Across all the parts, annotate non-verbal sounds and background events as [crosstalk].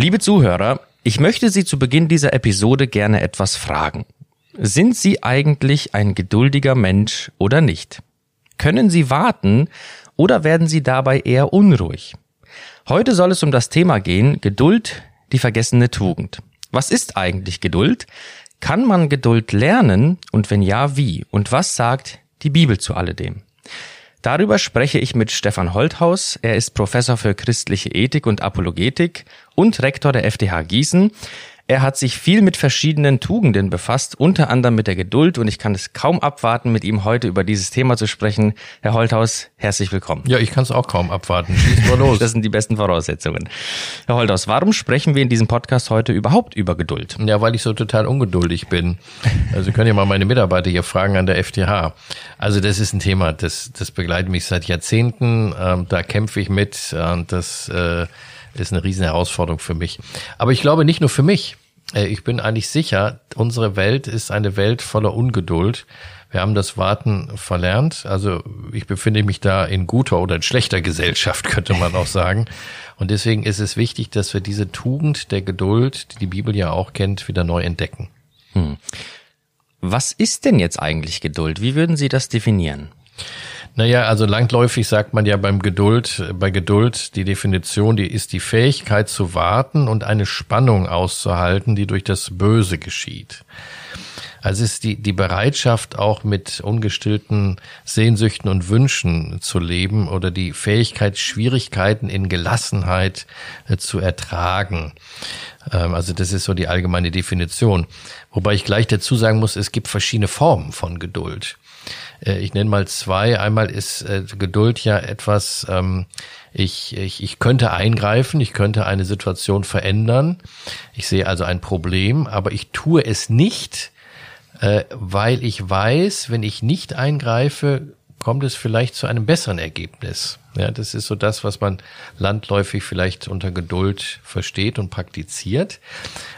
Liebe Zuhörer, ich möchte Sie zu Beginn dieser Episode gerne etwas fragen. Sind Sie eigentlich ein geduldiger Mensch oder nicht? Können Sie warten oder werden Sie dabei eher unruhig? Heute soll es um das Thema gehen, Geduld, die vergessene Tugend. Was ist eigentlich Geduld? Kann man Geduld lernen und wenn ja, wie? Und was sagt die Bibel zu alledem? Darüber spreche ich mit Stefan Holthaus. Er ist Professor für christliche Ethik und Apologetik und Rektor der FTH Gießen. Er hat sich viel mit verschiedenen Tugenden befasst, unter anderem mit der Geduld und ich kann es kaum abwarten, mit ihm heute über dieses Thema zu sprechen. Herr Holthaus, herzlich willkommen. Ja, ich kann es auch kaum abwarten. Schieß mal los. [laughs] das sind die besten Voraussetzungen. Herr Holthaus, warum sprechen wir in diesem Podcast heute überhaupt über Geduld? Ja, weil ich so total ungeduldig bin. Also können ja mal meine Mitarbeiter hier fragen an der FTH. Also das ist ein Thema, das, das begleitet mich seit Jahrzehnten. Ähm, da kämpfe ich mit und das äh, ist eine riesen Herausforderung für mich. Aber ich glaube nicht nur für mich. Äh, ich bin eigentlich sicher, unsere Welt ist eine Welt voller Ungeduld. Wir haben das Warten verlernt. Also ich befinde mich da in guter oder in schlechter Gesellschaft, [laughs] könnte man auch sagen. Und deswegen ist es wichtig, dass wir diese Tugend der Geduld, die die Bibel ja auch kennt, wieder neu entdecken. Hm. Was ist denn jetzt eigentlich Geduld? Wie würden Sie das definieren? Naja, also langläufig sagt man ja beim Geduld, bei Geduld die Definition, die ist die Fähigkeit zu warten und eine Spannung auszuhalten, die durch das Böse geschieht. Also ist die, die Bereitschaft, auch mit ungestillten Sehnsüchten und Wünschen zu leben oder die Fähigkeit, Schwierigkeiten in Gelassenheit äh, zu ertragen. Ähm, also das ist so die allgemeine Definition. Wobei ich gleich dazu sagen muss, es gibt verschiedene Formen von Geduld. Äh, ich nenne mal zwei. Einmal ist äh, Geduld ja etwas, ähm, ich, ich, ich könnte eingreifen, ich könnte eine Situation verändern. Ich sehe also ein Problem, aber ich tue es nicht, äh, weil ich weiß, wenn ich nicht eingreife, kommt es vielleicht zu einem besseren Ergebnis. Ja, das ist so das, was man landläufig vielleicht unter Geduld versteht und praktiziert.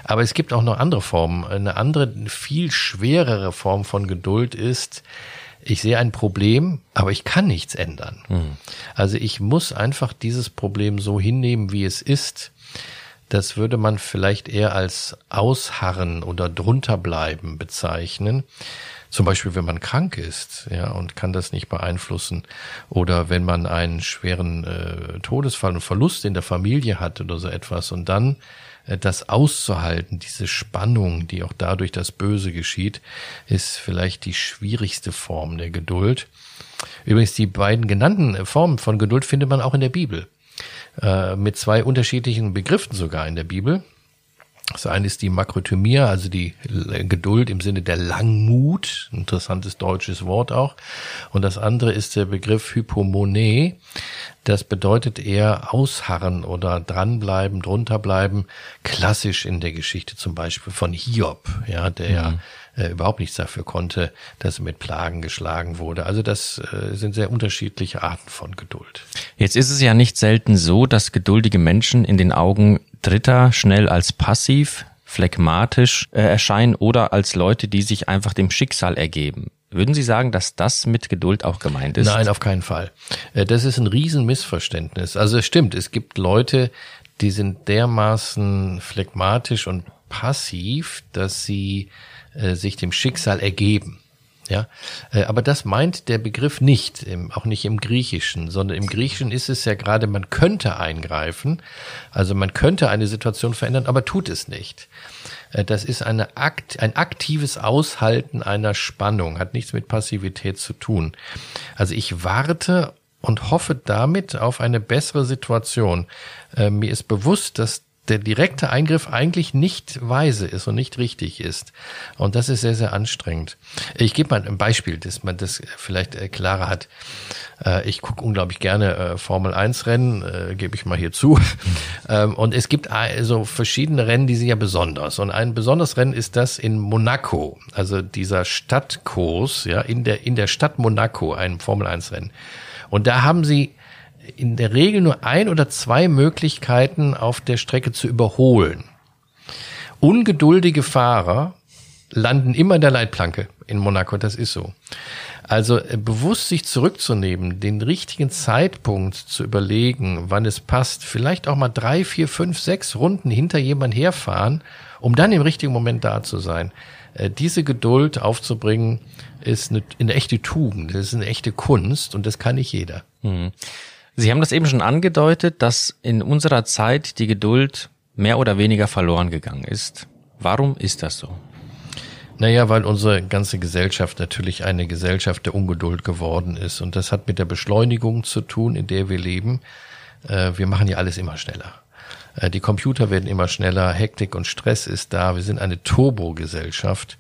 Aber es gibt auch noch andere Formen. Eine andere, viel schwerere Form von Geduld ist, ich sehe ein Problem, aber ich kann nichts ändern. Mhm. Also ich muss einfach dieses Problem so hinnehmen, wie es ist. Das würde man vielleicht eher als Ausharren oder drunterbleiben bezeichnen. Zum Beispiel, wenn man krank ist, ja, und kann das nicht beeinflussen. Oder wenn man einen schweren äh, Todesfall und Verlust in der Familie hat oder so etwas und dann äh, das auszuhalten, diese Spannung, die auch dadurch das Böse geschieht, ist vielleicht die schwierigste Form der Geduld. Übrigens, die beiden genannten Formen von Geduld findet man auch in der Bibel. Äh, mit zwei unterschiedlichen Begriffen sogar in der Bibel. Das eine ist die Makrothymia, also die Geduld im Sinne der Langmut, interessantes deutsches Wort auch. Und das andere ist der Begriff Hypomone. Das bedeutet eher ausharren oder dranbleiben, drunterbleiben. Klassisch in der Geschichte zum Beispiel von Hiob, ja, der mhm. Äh, überhaupt nichts dafür konnte, dass er mit Plagen geschlagen wurde. Also das äh, sind sehr unterschiedliche Arten von Geduld. Jetzt ist es ja nicht selten so, dass geduldige Menschen in den Augen Dritter schnell als passiv, phlegmatisch äh, erscheinen oder als Leute, die sich einfach dem Schicksal ergeben. Würden Sie sagen, dass das mit Geduld auch gemeint ist? Nein, auf keinen Fall. Äh, das ist ein Riesenmissverständnis. Also es stimmt, es gibt Leute, die sind dermaßen phlegmatisch und passiv, dass sie äh, sich dem Schicksal ergeben. Ja, äh, aber das meint der Begriff nicht, auch nicht im Griechischen, sondern im Griechischen ist es ja gerade, man könnte eingreifen, also man könnte eine Situation verändern, aber tut es nicht. Äh, das ist eine Akt, ein aktives Aushalten einer Spannung, hat nichts mit Passivität zu tun. Also ich warte und hoffe damit auf eine bessere Situation. Mir ist bewusst, dass der direkte Eingriff eigentlich nicht weise ist und nicht richtig ist. Und das ist sehr, sehr anstrengend. Ich gebe mal ein Beispiel, dass man das vielleicht äh, klarer hat. Äh, ich gucke unglaublich gerne äh, Formel 1 Rennen, gebe ich mal hier zu. [laughs] Ähm, und es gibt also verschiedene Rennen, die sind ja besonders. Und ein besonderes Rennen ist das in Monaco, also dieser Stadtkurs, ja, in der, in der Stadt Monaco, ein Formel 1 Rennen. Und da haben sie in der Regel nur ein oder zwei Möglichkeiten auf der Strecke zu überholen. Ungeduldige Fahrer landen immer in der Leitplanke in Monaco, das ist so. Also äh, bewusst sich zurückzunehmen, den richtigen Zeitpunkt zu überlegen, wann es passt, vielleicht auch mal drei, vier, fünf, sechs Runden hinter jemand herfahren, um dann im richtigen Moment da zu sein. Äh, diese Geduld aufzubringen, ist eine, eine echte Tugend, das ist eine echte Kunst und das kann nicht jeder. Mhm. Sie haben das eben schon angedeutet, dass in unserer Zeit die Geduld mehr oder weniger verloren gegangen ist. Warum ist das so? Naja, weil unsere ganze Gesellschaft natürlich eine Gesellschaft der Ungeduld geworden ist. Und das hat mit der Beschleunigung zu tun, in der wir leben. Äh, wir machen ja alles immer schneller. Äh, die Computer werden immer schneller, Hektik und Stress ist da. Wir sind eine Turbo-Gesellschaft.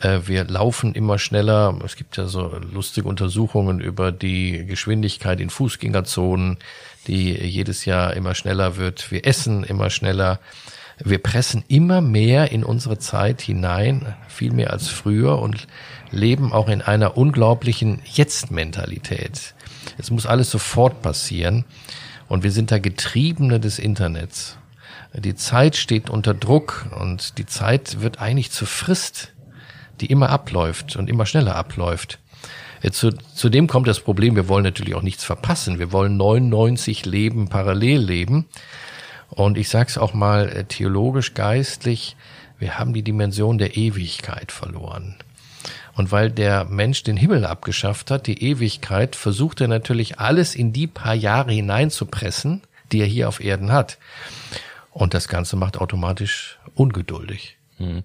Äh, wir laufen immer schneller. Es gibt ja so lustige Untersuchungen über die Geschwindigkeit in Fußgängerzonen, die jedes Jahr immer schneller wird. Wir essen immer schneller. Wir pressen immer mehr in unsere Zeit hinein, viel mehr als früher und leben auch in einer unglaublichen Jetzt-Mentalität. Es muss alles sofort passieren und wir sind da Getriebene des Internets. Die Zeit steht unter Druck und die Zeit wird eigentlich zur Frist die immer abläuft und immer schneller abläuft. Zu, zudem kommt das Problem, wir wollen natürlich auch nichts verpassen. Wir wollen 99 Leben parallel leben. Und ich sage es auch mal äh, theologisch, geistlich, wir haben die Dimension der Ewigkeit verloren. Und weil der Mensch den Himmel abgeschafft hat, die Ewigkeit, versucht er natürlich alles in die paar Jahre hineinzupressen, die er hier auf Erden hat. Und das Ganze macht automatisch ungeduldig. Hm.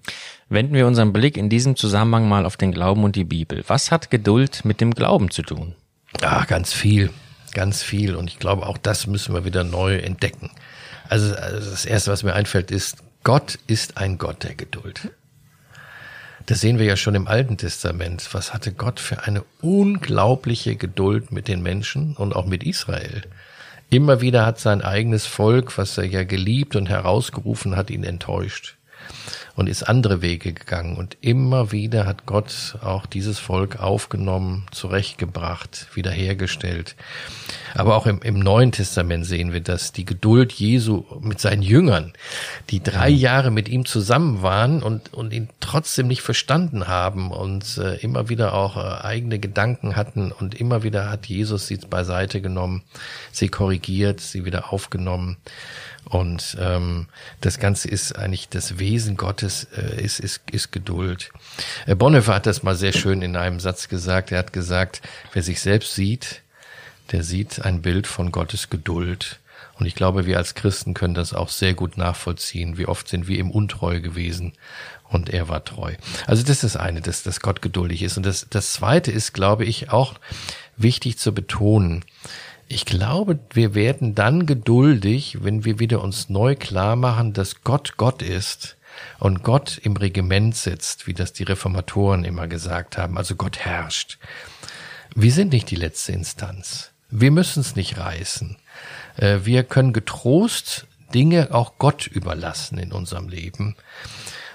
Wenden wir unseren Blick in diesem Zusammenhang mal auf den Glauben und die Bibel. Was hat Geduld mit dem Glauben zu tun? Ah, ganz viel, ganz viel. Und ich glaube, auch das müssen wir wieder neu entdecken. Also, also das Erste, was mir einfällt, ist, Gott ist ein Gott der Geduld. Das sehen wir ja schon im Alten Testament. Was hatte Gott für eine unglaubliche Geduld mit den Menschen und auch mit Israel? Immer wieder hat sein eigenes Volk, was er ja geliebt und herausgerufen hat, ihn enttäuscht und ist andere Wege gegangen. Und immer wieder hat Gott auch dieses Volk aufgenommen, zurechtgebracht, wiederhergestellt. Aber auch im, im Neuen Testament sehen wir, dass die Geduld Jesu mit seinen Jüngern, die drei Jahre mit ihm zusammen waren und, und ihn trotzdem nicht verstanden haben und äh, immer wieder auch äh, eigene Gedanken hatten und immer wieder hat Jesus sie beiseite genommen, sie korrigiert, sie wieder aufgenommen. Und ähm, das Ganze ist eigentlich das Wesen Gottes, äh, ist, ist, ist Geduld. Äh, Bonhoeffer hat das mal sehr schön in einem Satz gesagt. Er hat gesagt, wer sich selbst sieht, der sieht ein Bild von Gottes Geduld. Und ich glaube, wir als Christen können das auch sehr gut nachvollziehen. Wie oft sind wir ihm untreu gewesen und er war treu. Also das ist das eine, dass, dass Gott geduldig ist. Und das, das zweite ist, glaube ich, auch wichtig zu betonen. Ich glaube, wir werden dann geduldig, wenn wir wieder uns neu klar machen, dass Gott Gott ist und Gott im Regiment sitzt, wie das die Reformatoren immer gesagt haben. Also Gott herrscht. Wir sind nicht die letzte Instanz. Wir müssen es nicht reißen. Äh, wir können getrost Dinge auch Gott überlassen in unserem Leben.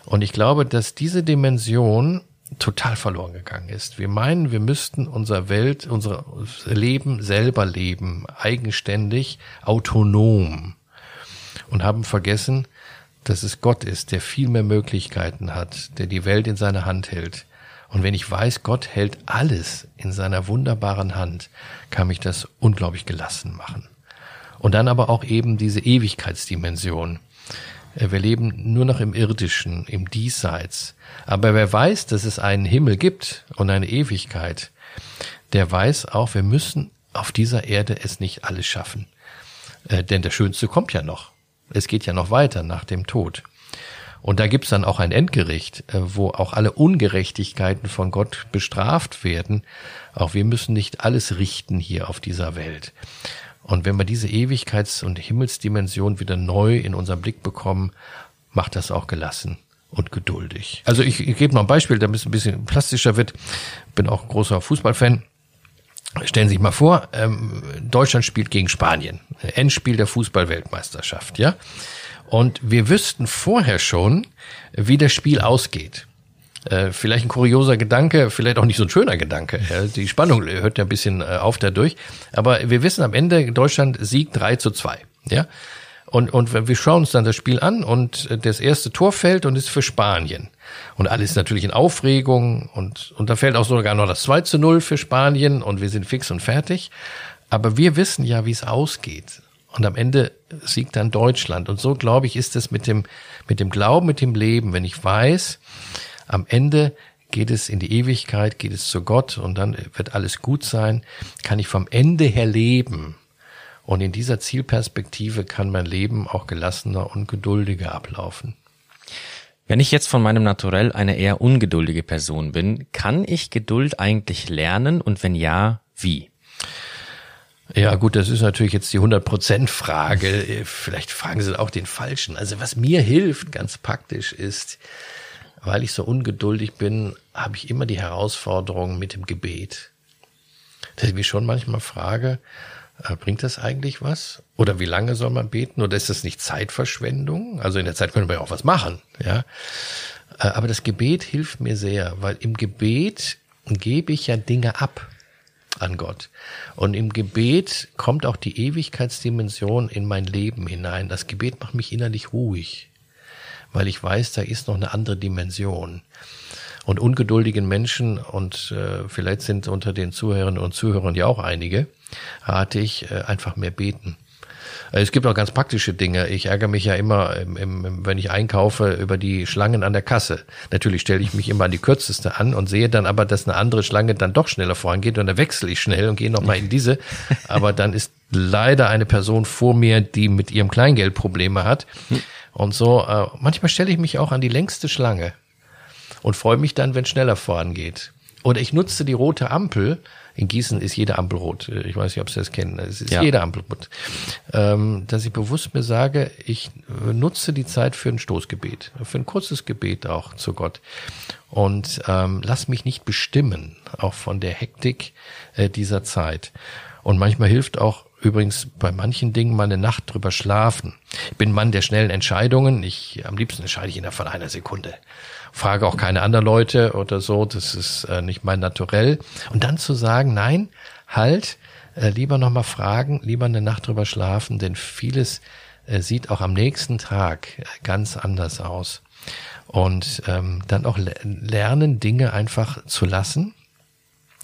Und ich glaube, dass diese Dimension total verloren gegangen ist. Wir meinen, wir müssten unser Welt, unser Leben selber leben, eigenständig, autonom und haben vergessen, dass es Gott ist, der viel mehr Möglichkeiten hat, der die Welt in seiner Hand hält. Und wenn ich weiß, Gott hält alles in seiner wunderbaren Hand, kann mich das unglaublich gelassen machen. Und dann aber auch eben diese Ewigkeitsdimension. Äh, wir leben nur noch im Irdischen, im Diesseits. Aber wer weiß, dass es einen Himmel gibt und eine Ewigkeit, der weiß auch, wir müssen auf dieser Erde es nicht alles schaffen. Äh, denn der Schönste kommt ja noch. Es geht ja noch weiter nach dem Tod. Und da gibt's dann auch ein Endgericht, äh, wo auch alle Ungerechtigkeiten von Gott bestraft werden. Auch wir müssen nicht alles richten hier auf dieser Welt. Und wenn wir diese Ewigkeits- und Himmelsdimension wieder neu in unseren Blick bekommen, macht das auch gelassen und geduldig. Also ich, ich gebe noch ein Beispiel, damit es ein bisschen plastischer wird. Bin auch großer Fußballfan. Stellen Sie sich mal vor, ähm, Deutschland spielt gegen Spanien. Endspiel der Fußballweltmeisterschaft, ja? Und wir wüssten vorher schon, wie das Spiel ausgeht. Äh, vielleicht ein kurioser Gedanke, vielleicht auch nicht so ein schöner Gedanke. Ja, die Spannung hört ja ein bisschen äh, auf dadurch. Aber wir wissen am Ende, Deutschland siegt 3 zu 2. Ja? Und, und wir schauen uns dann das Spiel an und das erste Tor fällt und ist für Spanien. Und alles natürlich in Aufregung und, und da fällt auch sogar noch das 2 zu 0 für Spanien und wir sind fix und fertig. Aber wir wissen ja, wie es ausgeht. Und am Ende siegt dann Deutschland. Und so, glaube ich, ist es mit dem, mit dem Glauben, mit dem Leben. Wenn ich weiß, am Ende geht es in die Ewigkeit, geht es zu Gott und dann wird alles gut sein, kann ich vom Ende her leben. Und in dieser Zielperspektive kann mein Leben auch gelassener und geduldiger ablaufen. Wenn ich jetzt von meinem Naturell eine eher ungeduldige Person bin, kann ich Geduld eigentlich lernen und wenn ja, wie? Ja, gut, das ist natürlich jetzt die 100%-Frage. Vielleicht fragen Sie auch den Falschen. Also was mir hilft, ganz praktisch, ist, weil ich so ungeduldig bin, habe ich immer die Herausforderung mit dem Gebet. Dass ich mich schon manchmal frage, bringt das eigentlich was? Oder wie lange soll man beten? Oder ist das nicht Zeitverschwendung? Also in der Zeit können wir ja auch was machen, ja. Äh, aber das Gebet hilft mir sehr, weil im Gebet gebe ich ja Dinge ab an Gott. Und im Gebet kommt auch die Ewigkeitsdimension in mein Leben hinein. Das Gebet macht mich innerlich ruhig, weil ich weiß, da ist noch eine andere Dimension. Und ungeduldigen Menschen, und äh, vielleicht sind unter den Zuhörerinnen und Zuhörern ja auch einige, rate ich äh, einfach mehr beten. Äh, es gibt auch ganz praktische Dinge. Ich ärgere mich ja immer, im, im, wenn ich einkaufe, über die Schlangen an der Kasse. Natürlich stelle ich mich immer an die kürzeste an und sehe dann aber, dass eine andere Schlange dann doch schneller vorangeht und dann wechsle ich schnell und gehe nochmal in diese. [laughs] Aber dann ist leider eine Person vor mir, die mit ihrem Kleingeld Probleme hat. Und so, äh, manchmal stelle ich mich auch an die längste Schlange und freue mich dann, wenn schneller vorangeht. Oder ich nutze die rote Ampel in Gießen ist jede Ampel rot. Ich weiß nicht, ob Sie das kennen. Es ist ja. jede Ampel rot. Ähm, dass ich bewusst mir sage, ich nutze die Zeit für ein Stoßgebet, für ein kurzes Gebet auch zu Gott. Und ähm, lass mich nicht bestimmen, auch von der Hektik äh, dieser Zeit. Und manchmal hilft auch übrigens bei manchen Dingen mal eine Nacht drüber schlafen. Ich bin Mann der schnellen Entscheidungen. Ich am liebsten entscheide ich innerhalb von einer Sekunde frage auch keine anderen Leute oder so, das ist äh, nicht mein Naturell. Und dann zu sagen, nein, halt, äh, lieber nochmal fragen, lieber eine Nacht drüber schlafen, denn vieles äh, sieht auch am nächsten Tag äh, ganz anders aus. Und ähm, dann auch lernen, Dinge einfach zu lassen,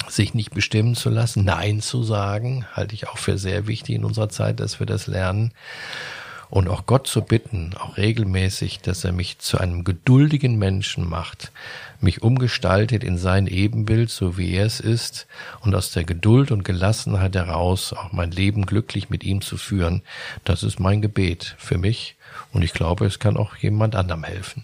sich nicht bestimmen zu lassen, Nein zu sagen, halte ich auch für sehr wichtig in unserer Zeit, dass wir das lernen und auch Gott zu bitten, auch regelmäßig, dass er mich zu einem geduldigen Menschen macht, mich umgestaltet in sein Ebenbild, so wie er es ist, und aus der Geduld und Gelassenheit heraus auch mein Leben glücklich mit ihm zu führen, das ist mein Gebet für mich und ich glaube, es kann auch jemand anderem helfen.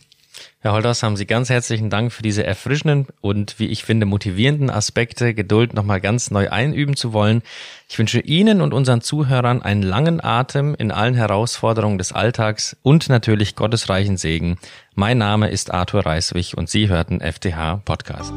Herr Holders, haben Sie ganz herzlichen Dank für diese erfrischenden und, wie ich finde, motivierenden Aspekte, Geduld nochmal ganz neu einüben zu wollen. Ich wünsche Ihnen und unseren Zuhörern einen langen Atem in allen Herausforderungen des Alltags und natürlich Gottes reichen Segen. Mein Name ist Arthur Reiswig und Sie hörten FTH Podcast.